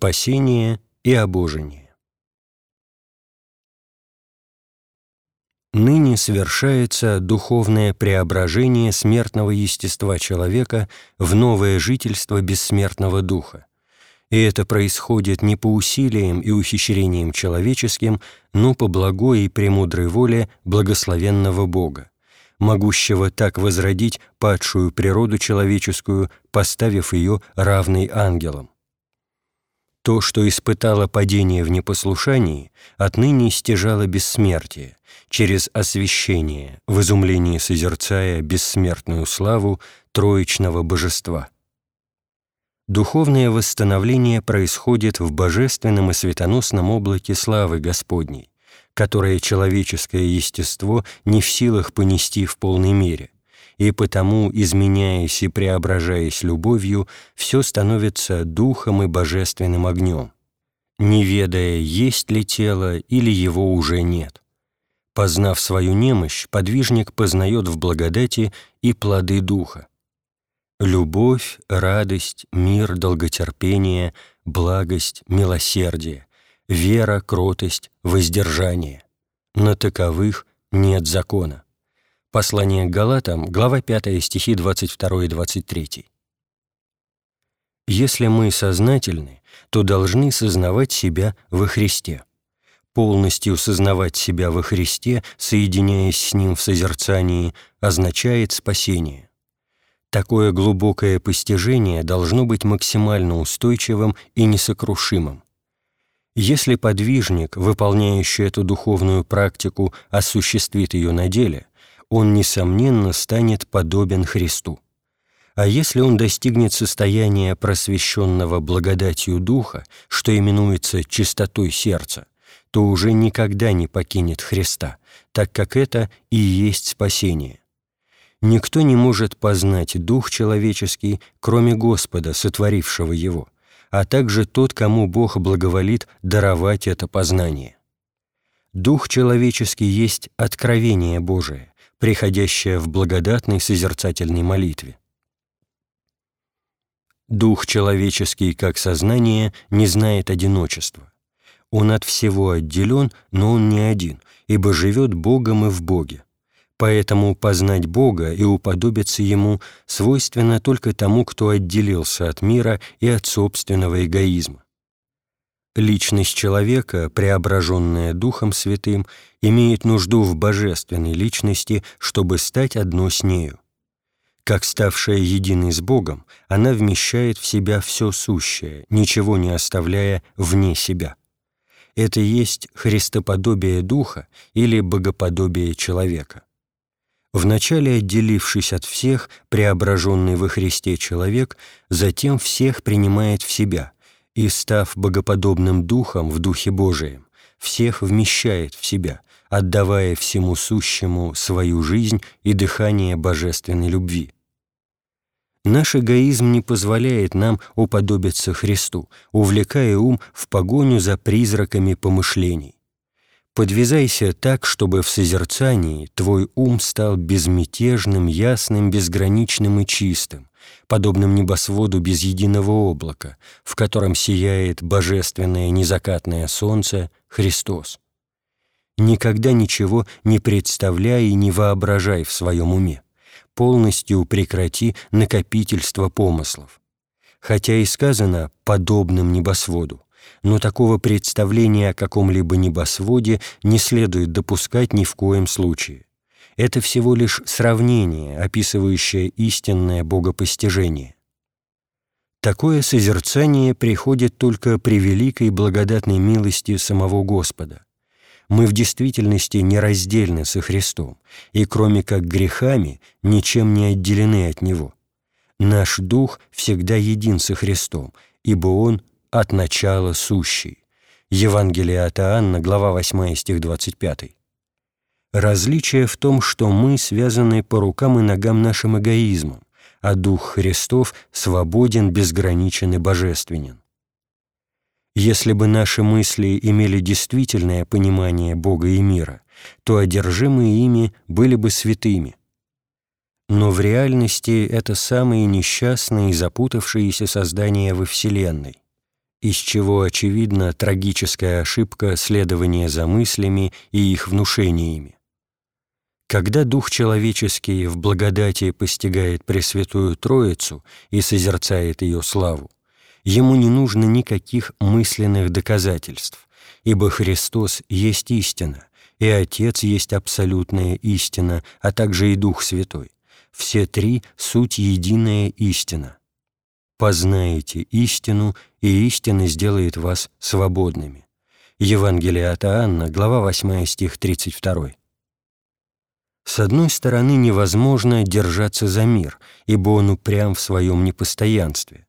Спасение и обожение. Ныне совершается духовное преображение смертного естества человека в новое жительство бессмертного духа. И это происходит не по усилиям и ухищрениям человеческим, но по благой и премудрой воле благословенного Бога, могущего так возродить падшую природу человеческую, поставив ее равной ангелам. То, что испытало падение в непослушании, отныне стяжало бессмертие, через освящение, в изумлении созерцая бессмертную славу троичного божества. Духовное восстановление происходит в божественном и светоносном облаке славы Господней, которое человеческое естество не в силах понести в полной мере, и потому, изменяясь и преображаясь любовью, все становится духом и божественным огнем, не ведая, есть ли тело или его уже нет. Познав свою немощь, подвижник познает в благодати и плоды духа. Любовь, радость, мир, долготерпение, благость, милосердие, вера, кротость, воздержание. На таковых нет закона. Послание к Галатам, глава 5, стихи 22 и 23. Если мы сознательны, то должны сознавать себя во Христе. Полностью сознавать себя во Христе, соединяясь с Ним в созерцании, означает спасение. Такое глубокое постижение должно быть максимально устойчивым и несокрушимым. Если подвижник, выполняющий эту духовную практику, осуществит ее на деле, он, несомненно, станет подобен Христу. А если он достигнет состояния просвещенного благодатью Духа, что именуется чистотой сердца, то уже никогда не покинет Христа, так как это и есть спасение. Никто не может познать Дух человеческий, кроме Господа, сотворившего его, а также тот, кому Бог благоволит даровать это познание. Дух человеческий есть откровение Божие, приходящее в благодатной созерцательной молитве. Дух человеческий, как сознание, не знает одиночества. Он от всего отделен, но он не один, ибо живет Богом и в Боге. Поэтому познать Бога и уподобиться Ему свойственно только тому, кто отделился от мира и от собственного эгоизма. Личность человека, преображенная Духом Святым, имеет нужду в божественной личности, чтобы стать одно с нею. Как ставшая единой с Богом, она вмещает в себя все сущее, ничего не оставляя вне себя. Это есть христоподобие Духа или богоподобие человека. Вначале отделившись от всех, преображенный во Христе человек, затем всех принимает в себя – и, став богоподобным духом в Духе Божием, всех вмещает в себя, отдавая всему сущему свою жизнь и дыхание божественной любви. Наш эгоизм не позволяет нам уподобиться Христу, увлекая ум в погоню за призраками помышлений. Подвязайся так, чтобы в созерцании твой ум стал безмятежным, ясным, безграничным и чистым, подобным небосводу без единого облака, в котором сияет божественное незакатное солнце Христос. Никогда ничего не представляй и не воображай в своем уме. Полностью прекрати накопительство помыслов. Хотя и сказано «подобным небосводу», но такого представления о каком-либо небосводе не следует допускать ни в коем случае это всего лишь сравнение, описывающее истинное богопостижение. Такое созерцание приходит только при великой благодатной милости самого Господа. Мы в действительности нераздельны со Христом, и кроме как грехами ничем не отделены от Него. Наш Дух всегда един со Христом, ибо Он от начала сущий. Евангелие от Иоанна, глава 8, стих 25. Различие в том, что мы связаны по рукам и ногам нашим эгоизмом, а Дух Христов свободен, безграничен и божественен. Если бы наши мысли имели действительное понимание Бога и мира, то одержимые ими были бы святыми. Но в реальности это самые несчастные и запутавшиеся создания во Вселенной. из чего очевидна трагическая ошибка следования за мыслями и их внушениями. Когда Дух человеческий в благодати постигает Пресвятую Троицу и созерцает ее славу, ему не нужно никаких мысленных доказательств, ибо Христос есть истина, и Отец есть абсолютная истина, а также и Дух Святой. Все три — суть единая истина. Познаете истину, и истина сделает вас свободными. Евангелие от Иоанна, глава 8, стих 32. С одной стороны, невозможно держаться за мир, ибо он упрям в своем непостоянстве,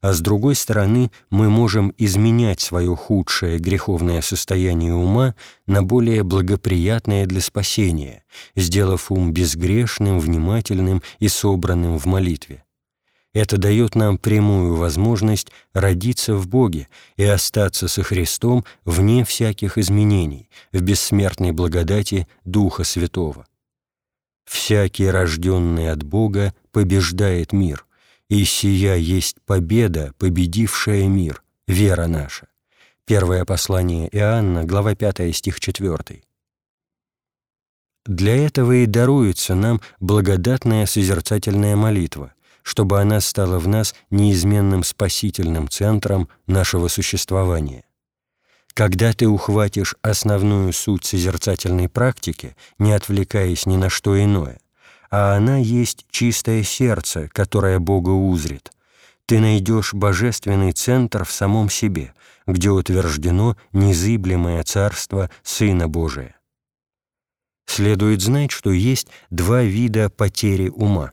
а с другой стороны, мы можем изменять свое худшее греховное состояние ума на более благоприятное для спасения, сделав ум безгрешным, внимательным и собранным в молитве. Это дает нам прямую возможность родиться в Боге и остаться со Христом вне всяких изменений, в бессмертной благодати Духа Святого. Всякий, рожденный от Бога, побеждает мир, и сия есть победа, победившая мир, вера наша. Первое послание Иоанна, глава 5, стих 4. Для этого и даруется нам благодатная созерцательная молитва, чтобы она стала в нас неизменным спасительным центром нашего существования. Когда ты ухватишь основную суть созерцательной практики, не отвлекаясь ни на что иное, а она есть чистое сердце, которое Бога узрит, ты найдешь божественный центр в самом себе, где утверждено незыблемое царство Сына Божия. Следует знать, что есть два вида потери ума.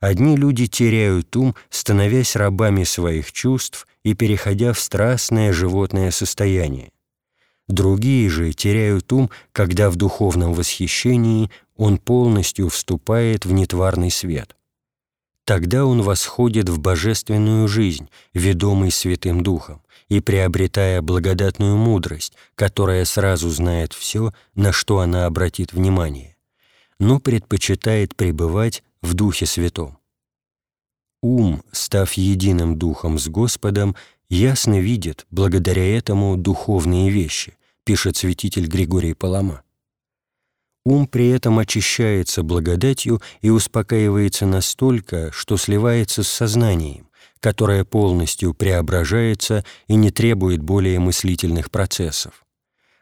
Одни люди теряют ум, становясь рабами своих чувств и переходя в страстное животное состояние. Другие же теряют ум, когда в духовном восхищении он полностью вступает в нетварный свет. Тогда он восходит в божественную жизнь, ведомый Святым Духом, и приобретая благодатную мудрость, которая сразу знает все, на что она обратит внимание, но предпочитает пребывать в Духе Святом. Ум, став единым духом с Господом, ясно видит, благодаря этому, духовные вещи, пишет святитель Григорий Палама. Ум при этом очищается благодатью и успокаивается настолько, что сливается с сознанием, которое полностью преображается и не требует более мыслительных процессов.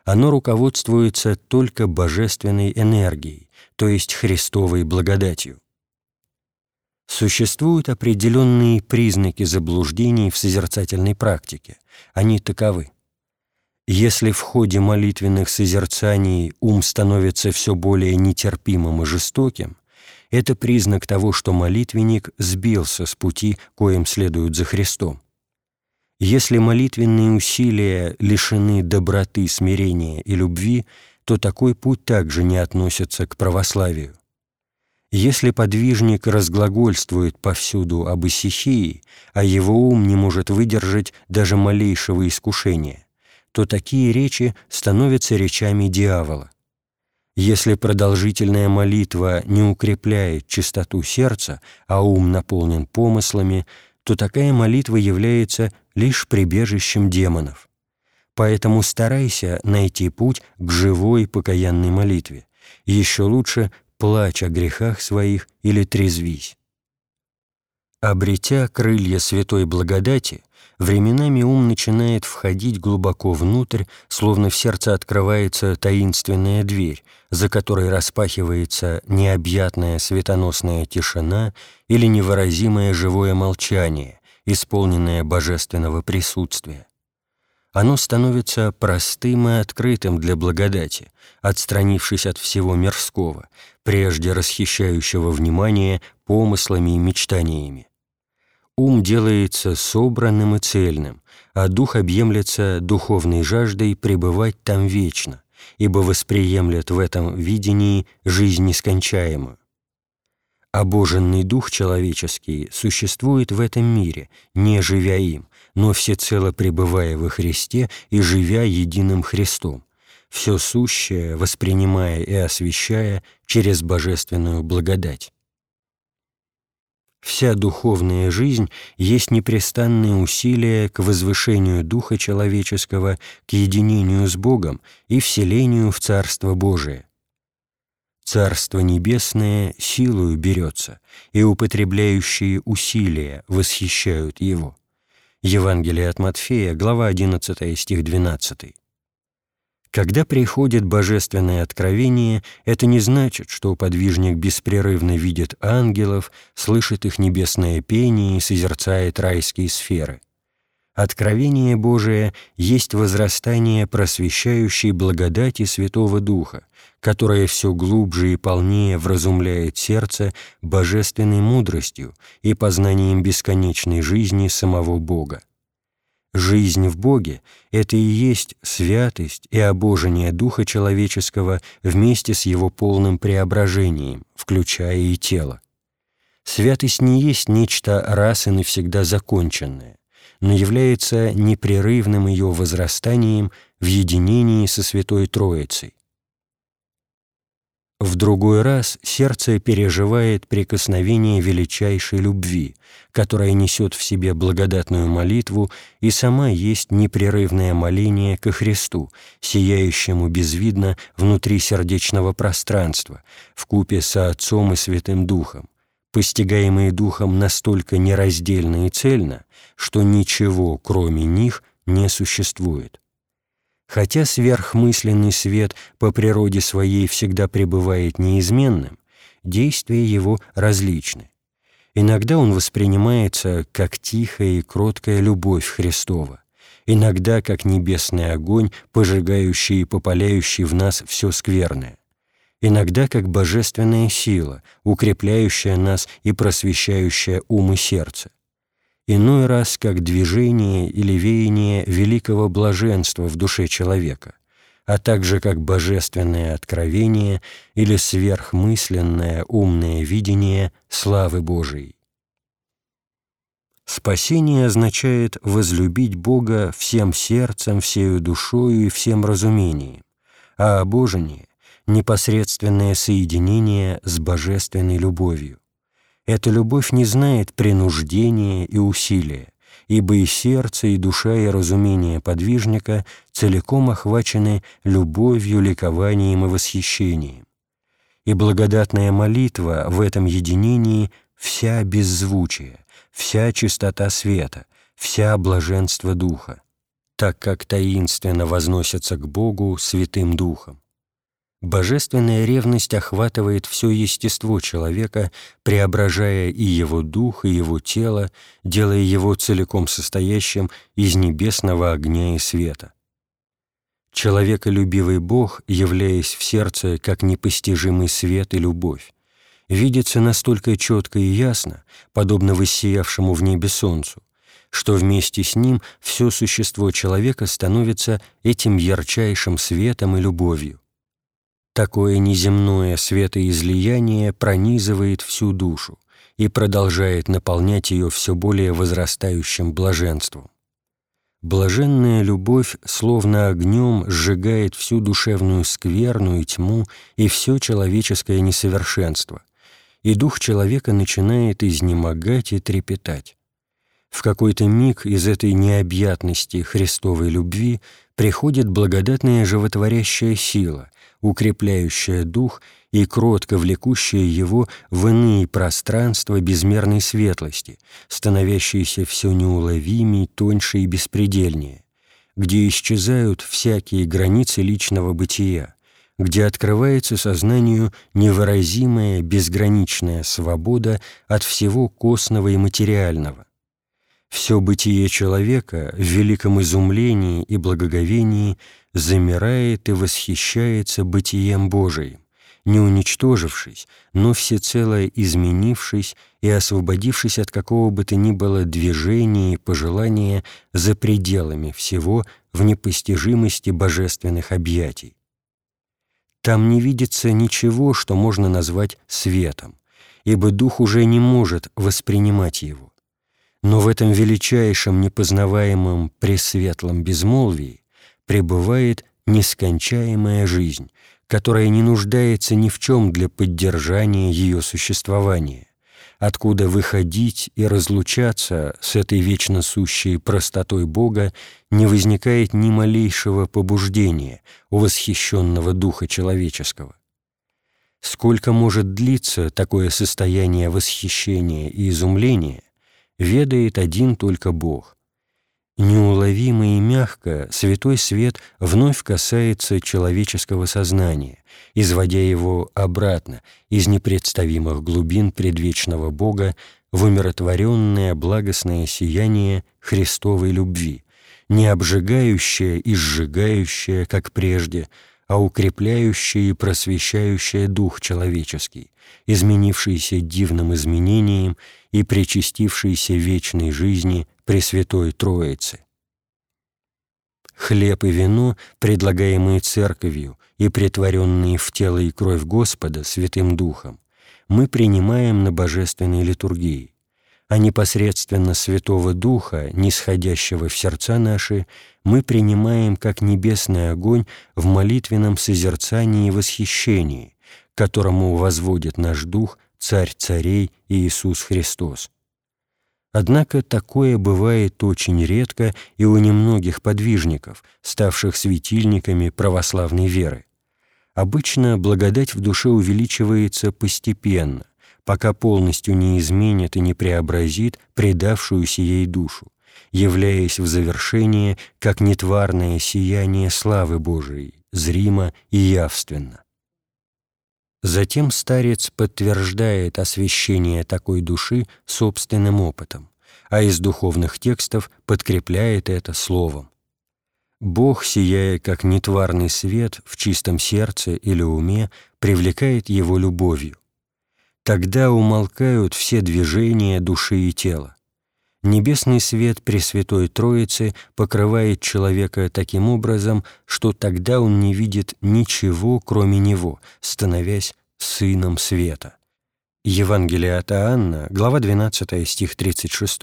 Оно руководствуется только божественной энергией, то есть Христовой благодатью. Существуют определенные признаки заблуждений в созерцательной практике. Они таковы. Если в ходе молитвенных созерцаний ум становится все более нетерпимым и жестоким, это признак того, что молитвенник сбился с пути, коим следует за Христом. Если молитвенные усилия лишены доброты, смирения и любви, то такой путь также не относится к православию. Если подвижник разглагольствует повсюду об исихии, а его ум не может выдержать даже малейшего искушения, то такие речи становятся речами дьявола. Если продолжительная молитва не укрепляет чистоту сердца, а ум наполнен помыслами, то такая молитва является лишь прибежищем демонов. Поэтому старайся найти путь к живой покаянной молитве. Еще лучше плачь о грехах своих или трезвись. Обретя крылья святой благодати, временами ум начинает входить глубоко внутрь, словно в сердце открывается таинственная дверь, за которой распахивается необъятная светоносная тишина или невыразимое живое молчание, исполненное божественного присутствия оно становится простым и открытым для благодати, отстранившись от всего мирского, прежде расхищающего внимание помыслами и мечтаниями. Ум делается собранным и цельным, а дух объемлется духовной жаждой пребывать там вечно, ибо восприемлет в этом видении жизнь нескончаемую. Обоженный дух человеческий существует в этом мире, не живя им, но всецело пребывая во Христе и живя единым Христом, все сущее воспринимая и освящая через божественную благодать. Вся духовная жизнь есть непрестанное усилие к возвышению духа человеческого, к единению с Богом и вселению в Царство Божие. Царство Небесное силою берется, и употребляющие усилия восхищают его. Евангелие от Матфея, глава 11, стих 12. Когда приходит божественное откровение, это не значит, что подвижник беспрерывно видит ангелов, слышит их небесное пение и созерцает райские сферы. Откровение Божие есть возрастание просвещающей благодати Святого Духа, которое все глубже и полнее вразумляет сердце божественной мудростью и познанием бесконечной жизни самого Бога. Жизнь в Боге — это и есть святость и обожение Духа человеческого вместе с его полным преображением, включая и тело. Святость не есть нечто раз и навсегда законченное, но является непрерывным ее возрастанием в единении со Святой Троицей. В другой раз сердце переживает прикосновение величайшей любви, которая несет в себе благодатную молитву и сама есть непрерывное моление ко Христу, сияющему безвидно внутри сердечного пространства, в купе со Отцом и Святым Духом, постигаемые Духом настолько нераздельно и цельно, что ничего, кроме них, не существует. Хотя сверхмысленный свет по природе своей всегда пребывает неизменным, действия его различны. Иногда он воспринимается как тихая и кроткая любовь Христова, иногда как небесный огонь, пожигающий и попаляющий в нас все скверное, иногда как божественная сила, укрепляющая нас и просвещающая ум и сердце, иной раз как движение или веяние великого блаженства в душе человека, а также как божественное откровение или сверхмысленное умное видение славы Божией. Спасение означает возлюбить Бога всем сердцем, всею душою и всем разумением, а обожение — непосредственное соединение с божественной любовью. Эта любовь не знает принуждения и усилия, ибо и сердце, и душа, и разумение подвижника целиком охвачены любовью, ликованием и восхищением. И благодатная молитва в этом единении вся беззвучие, вся чистота света, вся блаженство Духа, так как таинственно возносятся к Богу Святым Духом. Божественная ревность охватывает все естество человека, преображая и его дух, и его тело, делая его целиком состоящим из небесного огня и света. Человеколюбивый Бог, являясь в сердце как непостижимый свет и любовь, видится настолько четко и ясно, подобно воссиявшему в небе солнцу, что вместе с ним все существо человека становится этим ярчайшим светом и любовью. Такое неземное светоизлияние пронизывает всю душу и продолжает наполнять ее все более возрастающим блаженством. Блаженная любовь словно огнем сжигает всю душевную скверну и тьму и все человеческое несовершенство, и дух человека начинает изнемогать и трепетать. В какой-то миг из этой необъятности Христовой любви приходит благодатная животворящая сила, укрепляющая дух и кротко влекущая его в иные пространства безмерной светлости, становящиеся все неуловимее, тоньше и беспредельнее, где исчезают всякие границы личного бытия, где открывается сознанию невыразимая безграничная свобода от всего косного и материального, все бытие человека в великом изумлении и благоговении замирает и восхищается бытием Божиим, не уничтожившись, но всецело изменившись и освободившись от какого бы то ни было движения и пожелания за пределами всего в непостижимости божественных объятий. Там не видится ничего, что можно назвать светом, ибо дух уже не может воспринимать его. Но в этом величайшем непознаваемом пресветлом безмолвии пребывает нескончаемая жизнь, которая не нуждается ни в чем для поддержания ее существования, откуда выходить и разлучаться с этой вечно сущей простотой Бога не возникает ни малейшего побуждения у восхищенного духа человеческого. Сколько может длиться такое состояние восхищения и изумления, ведает один только Бог. Неуловимо и мягко святой свет вновь касается человеческого сознания, изводя его обратно из непредставимых глубин предвечного Бога в умиротворенное благостное сияние Христовой любви, не обжигающее и сжигающее, как прежде, а укрепляющее и просвещающее дух человеческий, изменившийся дивным изменением и причастившийся вечной жизни Пресвятой Троицы. Хлеб и вино, предлагаемые Церковью и претворенные в тело и кровь Господа Святым Духом, мы принимаем на божественной литургии, а непосредственно Святого Духа, нисходящего в сердца наши, мы принимаем как небесный огонь в молитвенном созерцании и восхищении, которому возводит наш Дух Царь Царей Иисус Христос, Однако такое бывает очень редко и у немногих подвижников, ставших светильниками православной веры. Обычно благодать в душе увеличивается постепенно, пока полностью не изменит и не преобразит предавшуюся ей душу, являясь в завершение как нетварное сияние славы Божией, зримо и явственно. Затем старец подтверждает освящение такой души собственным опытом, а из духовных текстов подкрепляет это словом. Бог, сияя как нетварный свет в чистом сердце или уме, привлекает его любовью. Тогда умолкают все движения души и тела. Небесный свет Пресвятой Троицы покрывает человека таким образом, что тогда он не видит ничего, кроме Него, становясь Сыном Света. Евангелие от Иоанна, глава 12, стих 36.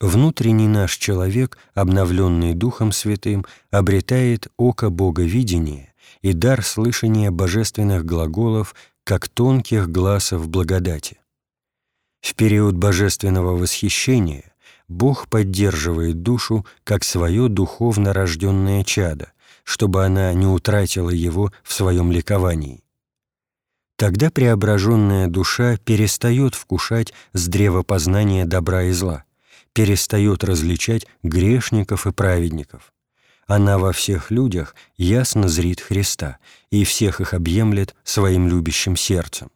Внутренний наш человек, обновленный Духом Святым, обретает око Боговидения и дар слышания божественных глаголов, как тонких глазов благодати. В период божественного восхищения Бог поддерживает душу как свое духовно рожденное чадо, чтобы она не утратила его в своем ликовании. Тогда преображенная душа перестает вкушать с древа познания добра и зла, перестает различать грешников и праведников. Она во всех людях ясно зрит Христа и всех их объемлет своим любящим сердцем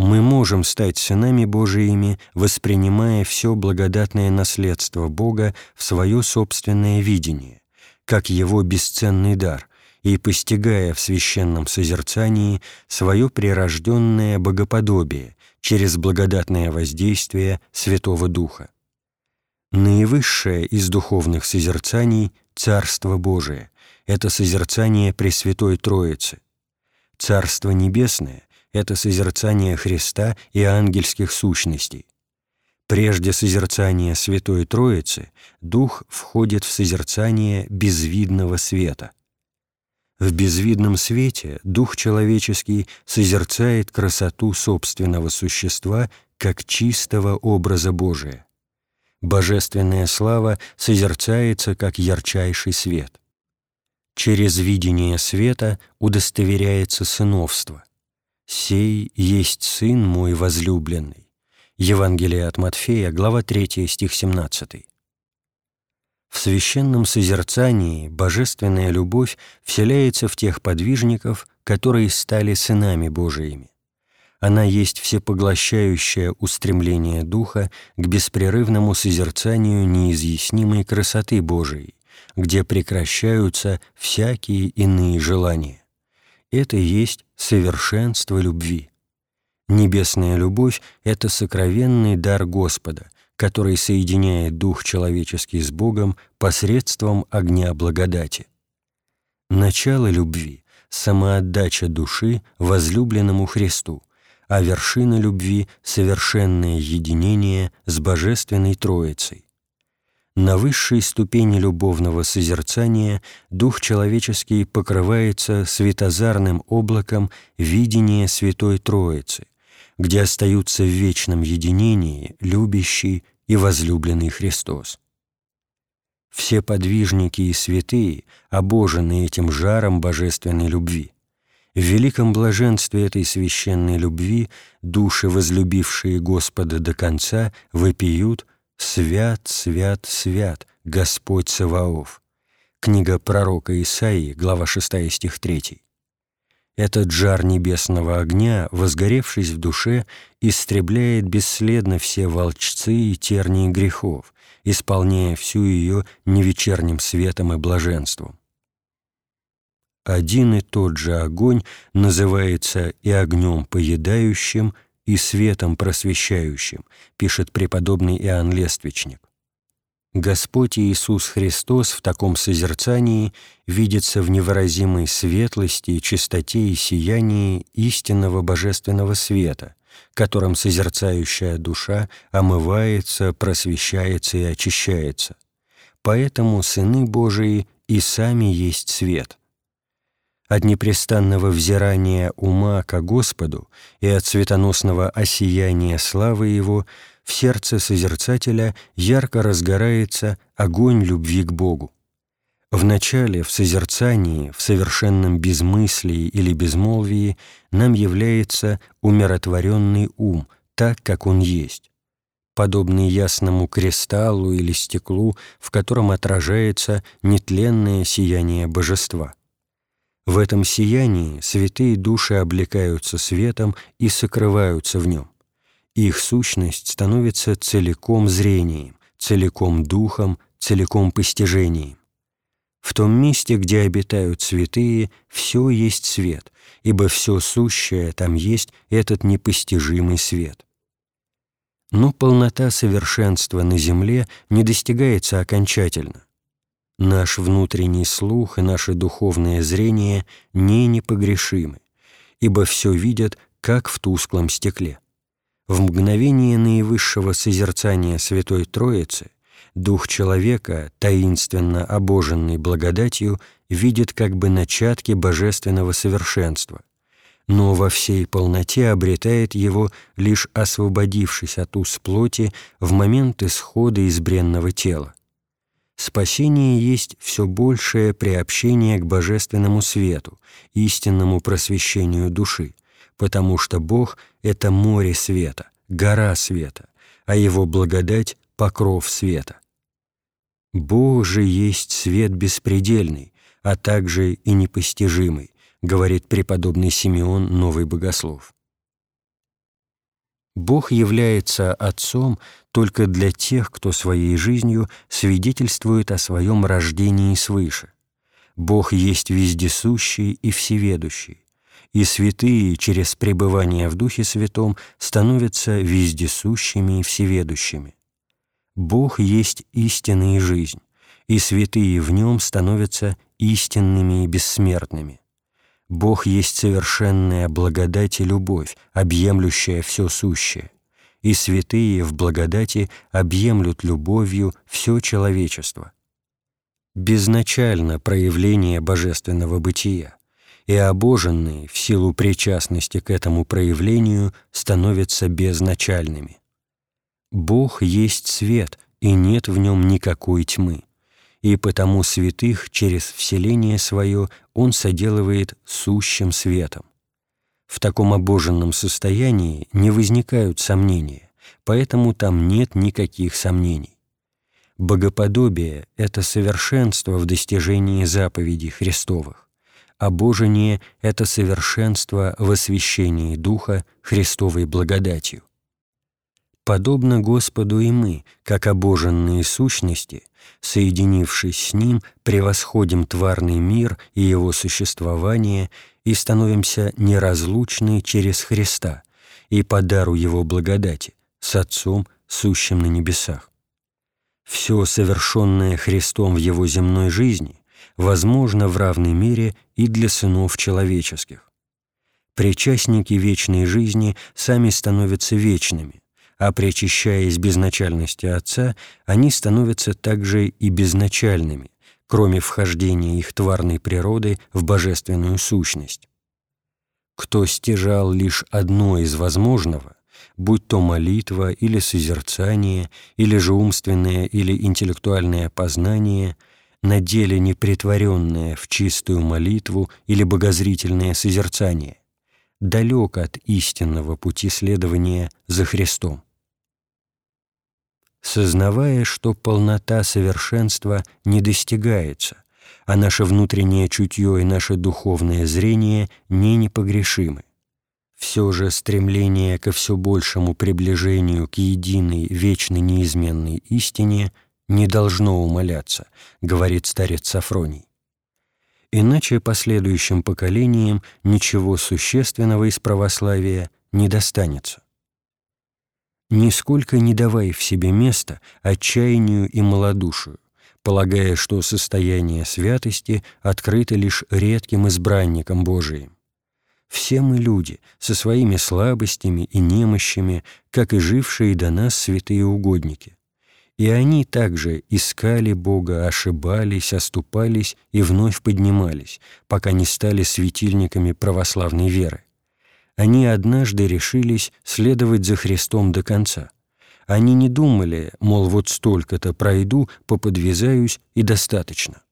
мы можем стать сынами Божиими, воспринимая все благодатное наследство Бога в свое собственное видение, как Его бесценный дар, и постигая в священном созерцании свое прирожденное богоподобие через благодатное воздействие Святого Духа. Наивысшее из духовных созерцаний — Царство Божие — это созерцание Пресвятой Троицы. Царство Небесное это созерцание Христа и ангельских сущностей. Прежде созерцания Святой Троицы Дух входит в созерцание безвидного света. В безвидном свете Дух человеческий созерцает красоту собственного существа как чистого образа Божия. Божественная слава созерцается как ярчайший свет. Через видение света удостоверяется сыновство. «Сей есть Сын мой возлюбленный». Евангелие от Матфея, глава 3, стих 17. В священном созерцании божественная любовь вселяется в тех подвижников, которые стали сынами Божиими. Она есть всепоглощающее устремление Духа к беспрерывному созерцанию неизъяснимой красоты Божией, где прекращаются всякие иные желания это есть совершенство любви. Небесная любовь — это сокровенный дар Господа, который соединяет дух человеческий с Богом посредством огня благодати. Начало любви — самоотдача души возлюбленному Христу, а вершина любви — совершенное единение с Божественной Троицей. На высшей ступени любовного созерцания дух человеческий покрывается светозарным облаком видения Святой Троицы, где остаются в вечном единении любящий и возлюбленный Христос. Все подвижники и святые обожены этим жаром божественной любви. В великом блаженстве этой священной любви души, возлюбившие Господа до конца, вопиют «Свят, свят, свят, Господь Саваоф». Книга пророка Исаии, глава 6, стих 3. Этот жар небесного огня, возгоревшись в душе, истребляет бесследно все волчцы и тернии грехов, исполняя всю ее невечерним светом и блаженством. Один и тот же огонь называется и огнем поедающим, и светом просвещающим, пишет преподобный Иоанн Лествичник. Господь Иисус Христос в таком созерцании видится в невыразимой светлости, чистоте и сиянии истинного божественного света, которым созерцающая душа омывается, просвещается и очищается. Поэтому сыны Божии и сами есть свет. От непрестанного взирания ума ко Господу и от светоносного осияния славы Его – в сердце созерцателя ярко разгорается огонь любви к Богу. Вначале в созерцании, в совершенном безмыслии или безмолвии нам является умиротворенный ум, так, как он есть, подобный ясному кристаллу или стеклу, в котором отражается нетленное сияние божества. В этом сиянии святые души облекаются светом и сокрываются в нем их сущность становится целиком зрением, целиком духом, целиком постижением. В том месте, где обитают святые, все есть свет, ибо все сущее там есть этот непостижимый свет. Но полнота совершенства на земле не достигается окончательно. Наш внутренний слух и наше духовное зрение не непогрешимы, ибо все видят, как в тусклом стекле. В мгновение наивысшего созерцания Святой Троицы дух человека, таинственно обоженный благодатью, видит как бы начатки божественного совершенства, но во всей полноте обретает его, лишь освободившись от уз плоти в момент исхода из бренного тела. Спасение есть все большее приобщение к божественному свету, истинному просвещению души, потому что Бог — это море света, гора света, а Его благодать — покров света. Бог же есть свет беспредельный, а также и непостижимый, говорит преподобный Симеон, новый богослов. Бог является Отцом только для тех, кто своей жизнью свидетельствует о своем рождении свыше. Бог есть вездесущий и всеведущий, и святые через пребывание в Духе Святом становятся вездесущими и всеведущими. Бог есть истина и жизнь, и святые в Нем становятся истинными и бессмертными. Бог есть совершенная благодать и любовь, объемлющая все сущее, и святые в благодати объемлют любовью все человечество. Безначально проявление божественного бытия, и обоженные в силу причастности к этому проявлению становятся безначальными. Бог есть свет, и нет в нем никакой тьмы, и потому святых через вселение свое Он соделывает сущим светом. В таком обоженном состоянии не возникают сомнения, поэтому там нет никаких сомнений. Богоподобие — это совершенство в достижении заповедей Христовых обожение — это совершенство в освящении Духа Христовой благодатью. Подобно Господу и мы, как обоженные сущности, соединившись с Ним, превосходим тварный мир и его существование и становимся неразлучны через Христа и по дару Его благодати с Отцом, сущим на небесах. Все совершенное Христом в Его земной жизни возможно в равной мере и для сынов человеческих. Причастники вечной жизни сами становятся вечными, а причащаясь безначальности Отца, они становятся также и безначальными, кроме вхождения их тварной природы в божественную сущность. кто стяжал лишь одно из возможного, будь то молитва или созерцание, или же умственное или интеллектуальное познание, на деле не притворенное в чистую молитву или богозрительное созерцание, далек от истинного пути следования за Христом. Сознавая, что полнота совершенства не достигается, а наше внутреннее чутье и наше духовное зрение не непогрешимы, все же стремление ко все большему приближению к единой, вечной, неизменной истине не должно умаляться, говорит старец Сафроний. Иначе последующим поколениям ничего существенного из православия не достанется. Нисколько не давай в себе места отчаянию и малодушию, полагая, что состояние святости открыто лишь редким избранникам Божиим. Все мы люди, со своими слабостями и немощами, как и жившие до нас святые угодники. И они также искали Бога, ошибались, оступались и вновь поднимались, пока не стали светильниками православной веры. Они однажды решились следовать за Христом до конца. Они не думали, мол, вот столько-то пройду, поподвязаюсь и достаточно.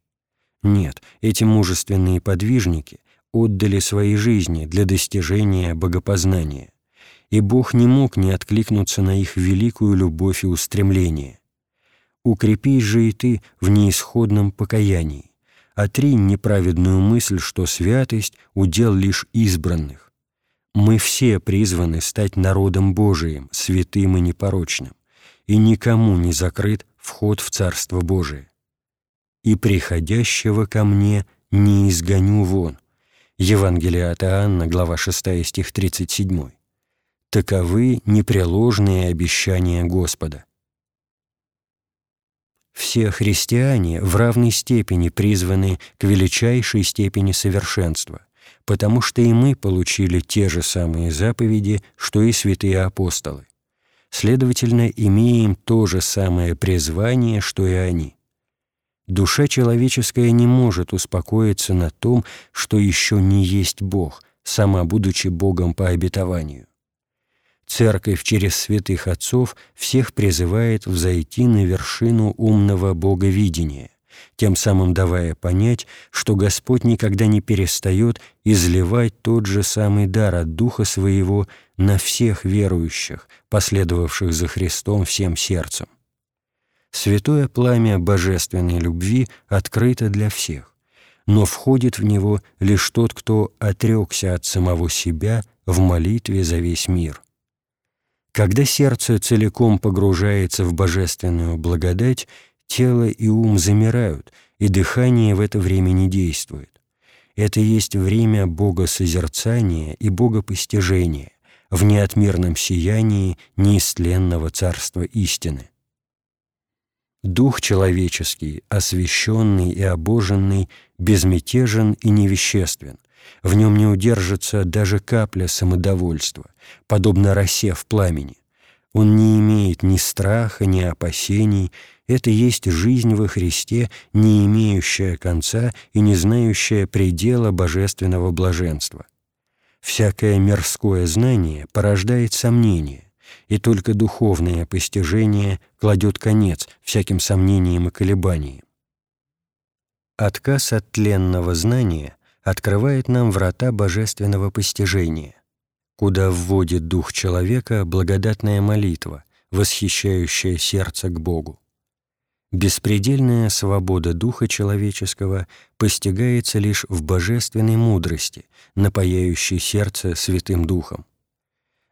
Нет, эти мужественные подвижники отдали свои жизни для достижения богопознания, и Бог не мог не откликнуться на их великую любовь и устремление. Укрепись же и ты в неисходном покаянии, отринь неправедную мысль, что святость — удел лишь избранных. Мы все призваны стать народом Божиим, святым и непорочным, и никому не закрыт вход в Царство Божие. «И приходящего ко мне не изгоню вон», Евангелие от Иоанна, глава 6, стих 37. Таковы непреложные обещания Господа. Все христиане в равной степени призваны к величайшей степени совершенства, потому что и мы получили те же самые заповеди, что и святые апостолы. Следовательно, имеем то же самое призвание, что и они. Душа человеческая не может успокоиться на том, что еще не есть Бог, сама будучи Богом по обетованию. Церковь через святых отцов всех призывает взойти на вершину умного боговидения, тем самым давая понять, что Господь никогда не перестает изливать тот же самый дар от Духа Своего на всех верующих, последовавших за Христом всем сердцем святое пламя божественной любви открыто для всех, но входит в него лишь тот, кто отрекся от самого себя в молитве за весь мир. Когда сердце целиком погружается в божественную благодать, тело и ум замирают, и дыхание в это время не действует. Это есть время богосозерцания и богопостижения в неотмерном сиянии неистленного царства истины. Дух человеческий, освященный и обоженный, безмятежен и невеществен. В нем не удержится даже капля самодовольства, подобно росе в пламени. Он не имеет ни страха, ни опасений. Это есть жизнь во Христе, не имеющая конца и не знающая предела божественного блаженства. Всякое мирское знание порождает сомнение, и только духовное постижение кладет конец всяким сомнениям и колебаниям. Отказ от тленного знания открывает нам врата божественного постижения, куда вводит дух человека благодатная молитва, восхищающая сердце к Богу. Беспредельная свобода духа человеческого постигается лишь в божественной мудрости, напаяющей сердце Святым Духом.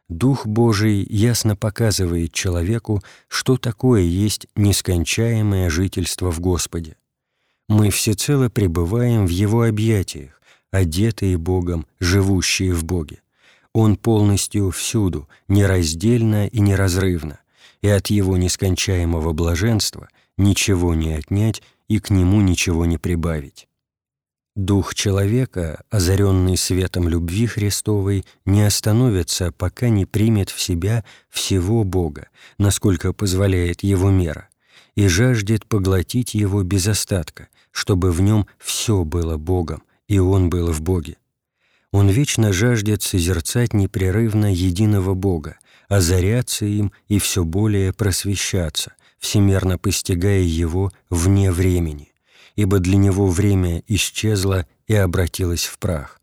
Дух Божий ясно показывает человеку, что такое есть нескончаемое жительство в Господе. Мы всецело пребываем в Его объятиях, одетые Богом, живущие в Боге. Он полностью всюду, нераздельно и неразрывно, и от Его нескончаемого блаженства ничего не отнять и к Нему ничего не прибавить. Дух человека, озаренный светом любви Христовой, не остановится, пока не примет в себя всего Бога, насколько позволяет его мера, и жаждет поглотить его без остатка, чтобы в нем все было Богом, и он был в Боге. Он вечно жаждет созерцать непрерывно единого Бога, озаряться им и все более просвещаться, всемерно постигая Его вне времени, ибо для Него время исчезло и обратилось в прах.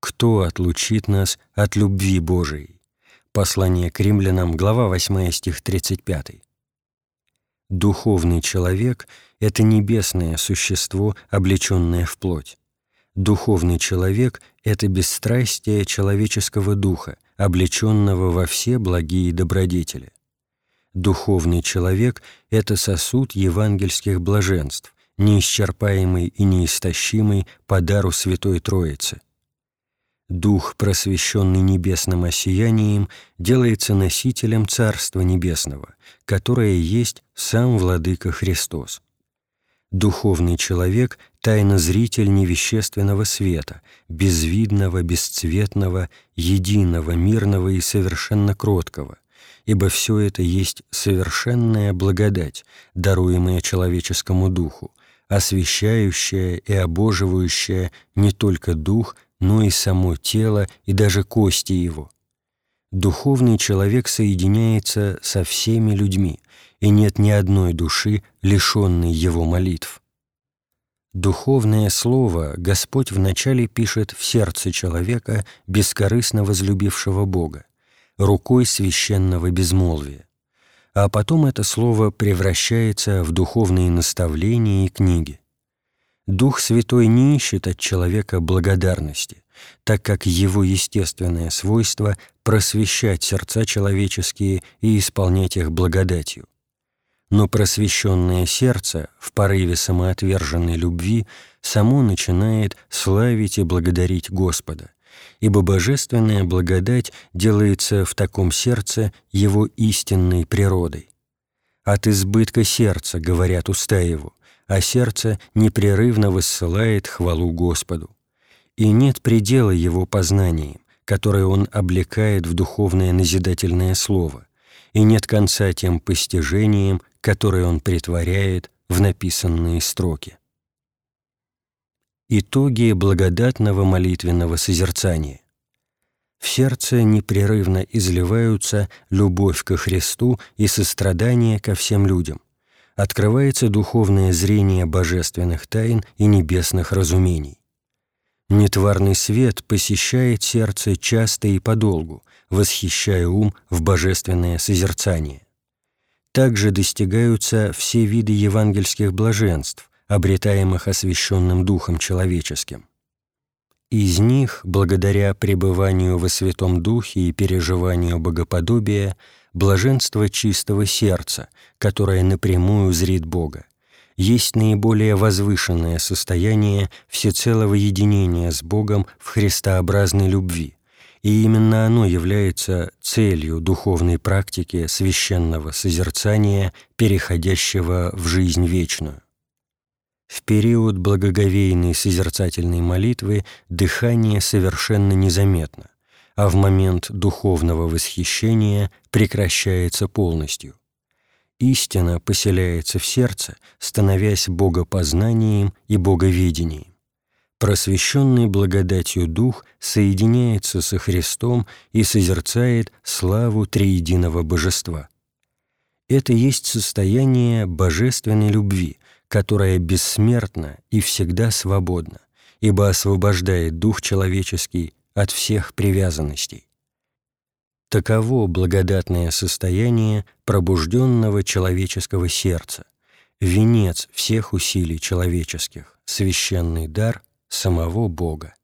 Кто отлучит нас от любви Божией? Послание к римлянам, глава 8, стих 35. Духовный человек — это небесное существо, облеченное в плоть. Духовный человек — это бесстрастие человеческого духа, облеченного во все благие добродетели. Духовный человек — это сосуд евангельских блаженств, неисчерпаемый и неистощимый по дару Святой Троицы. Дух, просвещенный небесным осиянием, делается носителем Царства Небесного, которое есть сам Владыка Христос. Духовный человек — тайнозритель невещественного света, безвидного, бесцветного, единого, мирного и совершенно кроткого, ибо все это есть совершенная благодать, даруемая человеческому духу, освещающая и обоживающая не только дух, но и само тело и даже кости его. Духовный человек соединяется со всеми людьми, и нет ни одной души, лишенной его молитв. Духовное слово Господь вначале пишет в сердце человека, бескорыстно возлюбившего Бога, рукой священного безмолвия, а потом это слово превращается в духовные наставления и книги. Дух Святой не ищет от человека благодарности, так как его естественное свойство – просвещать сердца человеческие и исполнять их благодатью но просвещенное сердце в порыве самоотверженной любви само начинает славить и благодарить Господа, ибо божественная благодать делается в таком сердце его истинной природой. От избытка сердца, говорят уста его, а сердце непрерывно высылает хвалу Господу. И нет предела его познаниям, которое он облекает в духовное назидательное слово, и нет конца тем постижениям, которые он притворяет в написанные строки. Итоги благодатного молитвенного созерцания. В сердце непрерывно изливаются любовь ко Христу и сострадание ко всем людям. Открывается духовное зрение божественных тайн и небесных разумений. Нетварный свет посещает сердце часто и подолгу, восхищая ум в божественное созерцание также достигаются все виды евангельских блаженств, обретаемых освященным Духом человеческим. Из них, благодаря пребыванию во Святом Духе и переживанию богоподобия, блаженство чистого сердца, которое напрямую зрит Бога, есть наиболее возвышенное состояние всецелого единения с Богом в христообразной любви – и именно оно является целью духовной практики священного созерцания, переходящего в жизнь вечную. В период благоговейной созерцательной молитвы дыхание совершенно незаметно, а в момент духовного восхищения прекращается полностью. Истина поселяется в сердце, становясь богопознанием и боговедением просвещенный благодатью Дух соединяется со Христом и созерцает славу триединого Божества. Это есть состояние божественной любви, которая бессмертна и всегда свободна, ибо освобождает дух человеческий от всех привязанностей. Таково благодатное состояние пробужденного человеческого сердца, венец всех усилий человеческих, священный дар – самого Бога.